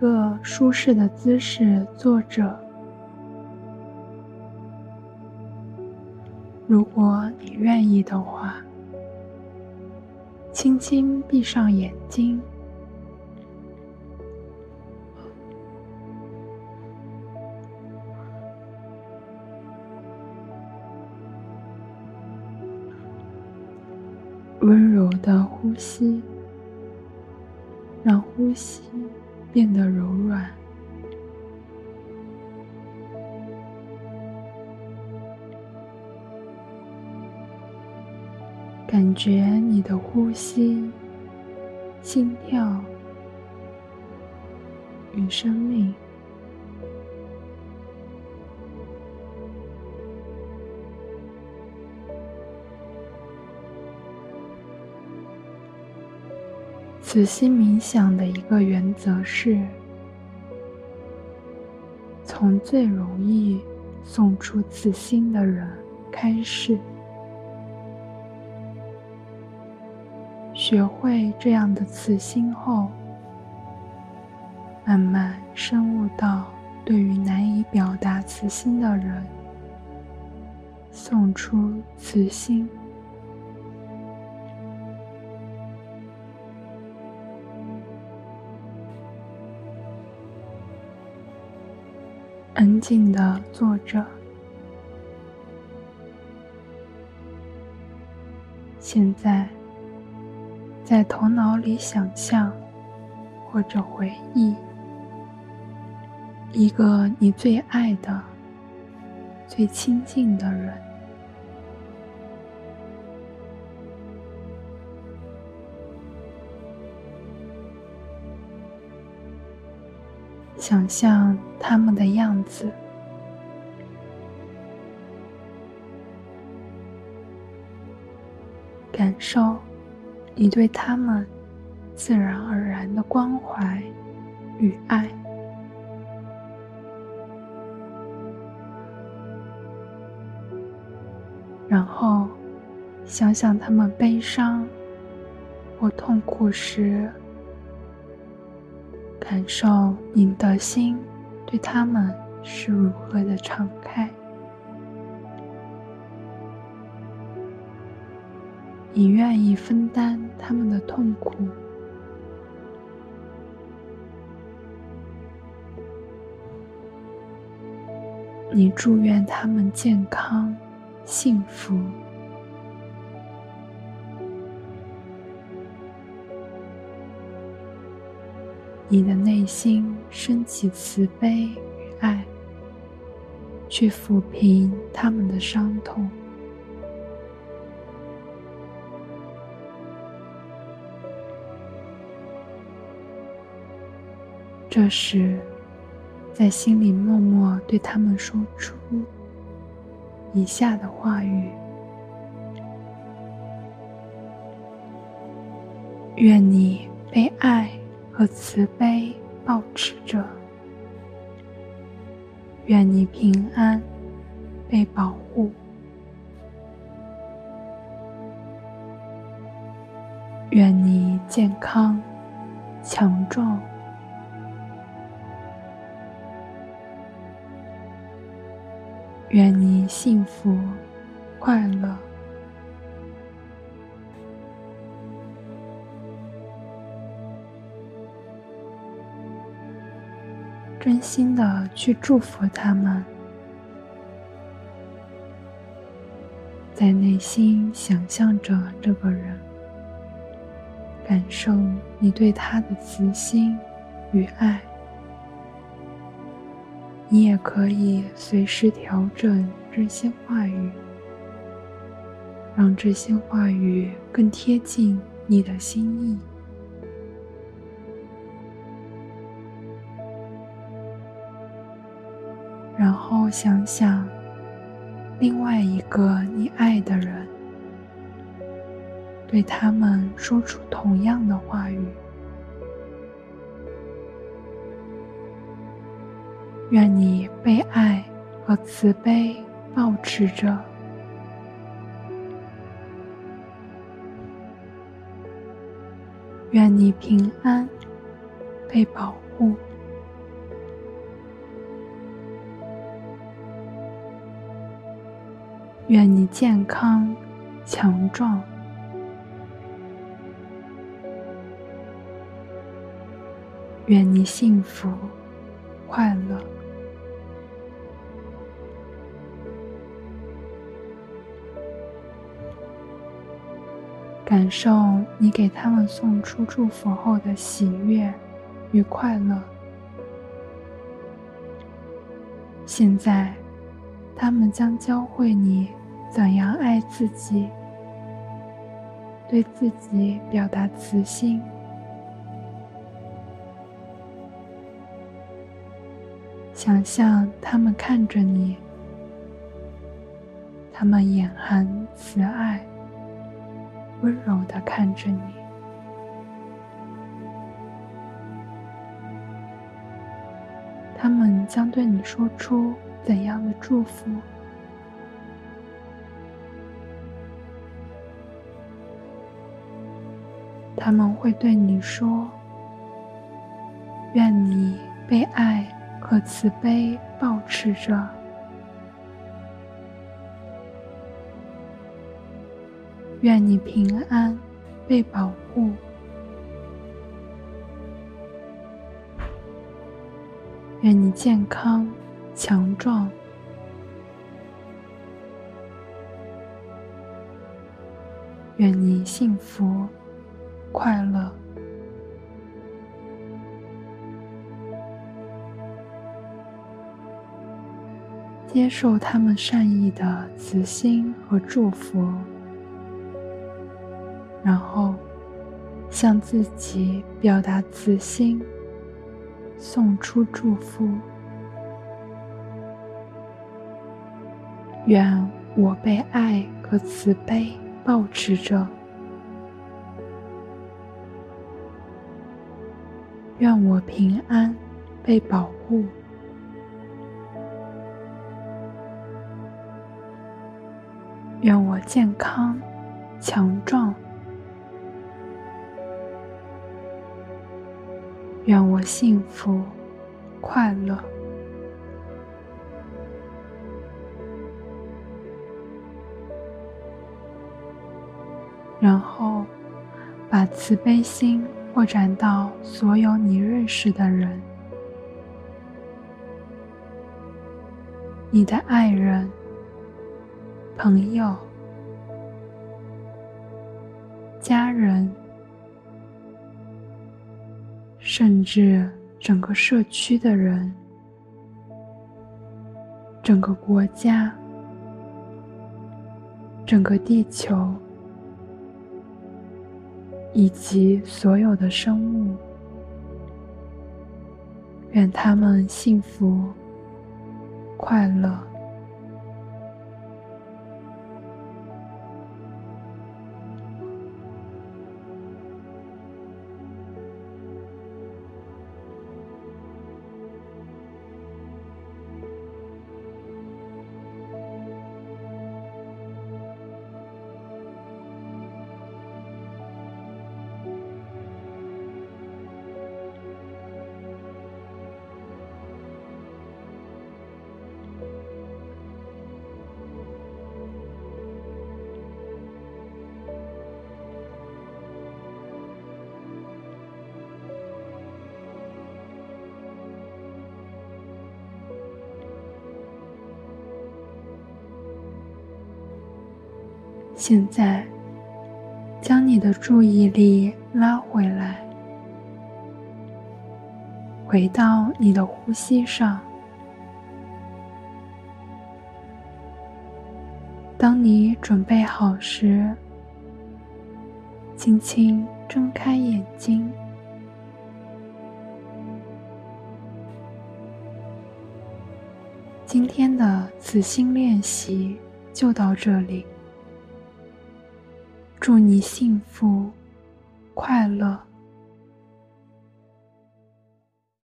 个舒适的姿势坐着。如果你愿意的话，轻轻闭上眼睛。温柔的呼吸，让呼吸变得柔软。感觉你的呼吸、心跳与生命。慈心冥想的一个原则是：从最容易送出慈心的人开始，学会这样的慈心后，慢慢深入到对于难以表达慈心的人送出慈心。安静的坐着，现在在头脑里想象或者回忆一个你最爱的、最亲近的人。想象他们的样子，感受你对他们自然而然的关怀与爱，然后想想他们悲伤或痛苦时。感受你的心对他们是如何的敞开，你愿意分担他们的痛苦，你祝愿他们健康、幸福。你的内心升起慈悲与爱，去抚平他们的伤痛。这时，在心里默默对他们说出以下的话语：愿你被爱。和慈悲保持着，愿你平安，被保护；愿你健康、强壮；愿你幸福、快乐。真心的去祝福他们，在内心想象着这个人，感受你对他的慈心与爱。你也可以随时调整这些话语，让这些话语更贴近你的心意。然后想想另外一个你爱的人，对他们说出同样的话语。愿你被爱和慈悲保持着，愿你平安，被保护。愿你健康强壮。愿你幸福快乐。感受你给他们送出祝福后的喜悦与快乐。现在，他们将教会你怎样爱自己，对自己表达慈心。想象他们看着你，他们眼含慈爱。温柔的看着你，他们将对你说出怎样的祝福？他们会对你说：“愿你被爱和慈悲保持着。”愿你平安，被保护。愿你健康强壮。愿你幸福快乐。接受他们善意的慈心和祝福。然后，向自己表达慈心，送出祝福。愿我被爱和慈悲保持着。愿我平安，被保护。愿我健康，强壮。愿我幸福快乐，然后把慈悲心扩展到所有你认识的人，你的爱人、朋友、家人。甚至整个社区的人，整个国家，整个地球，以及所有的生物，愿他们幸福、快乐。现在，将你的注意力拉回来，回到你的呼吸上。当你准备好时，轻轻睁开眼睛。今天的慈心练习就到这里。祝你幸福、快乐。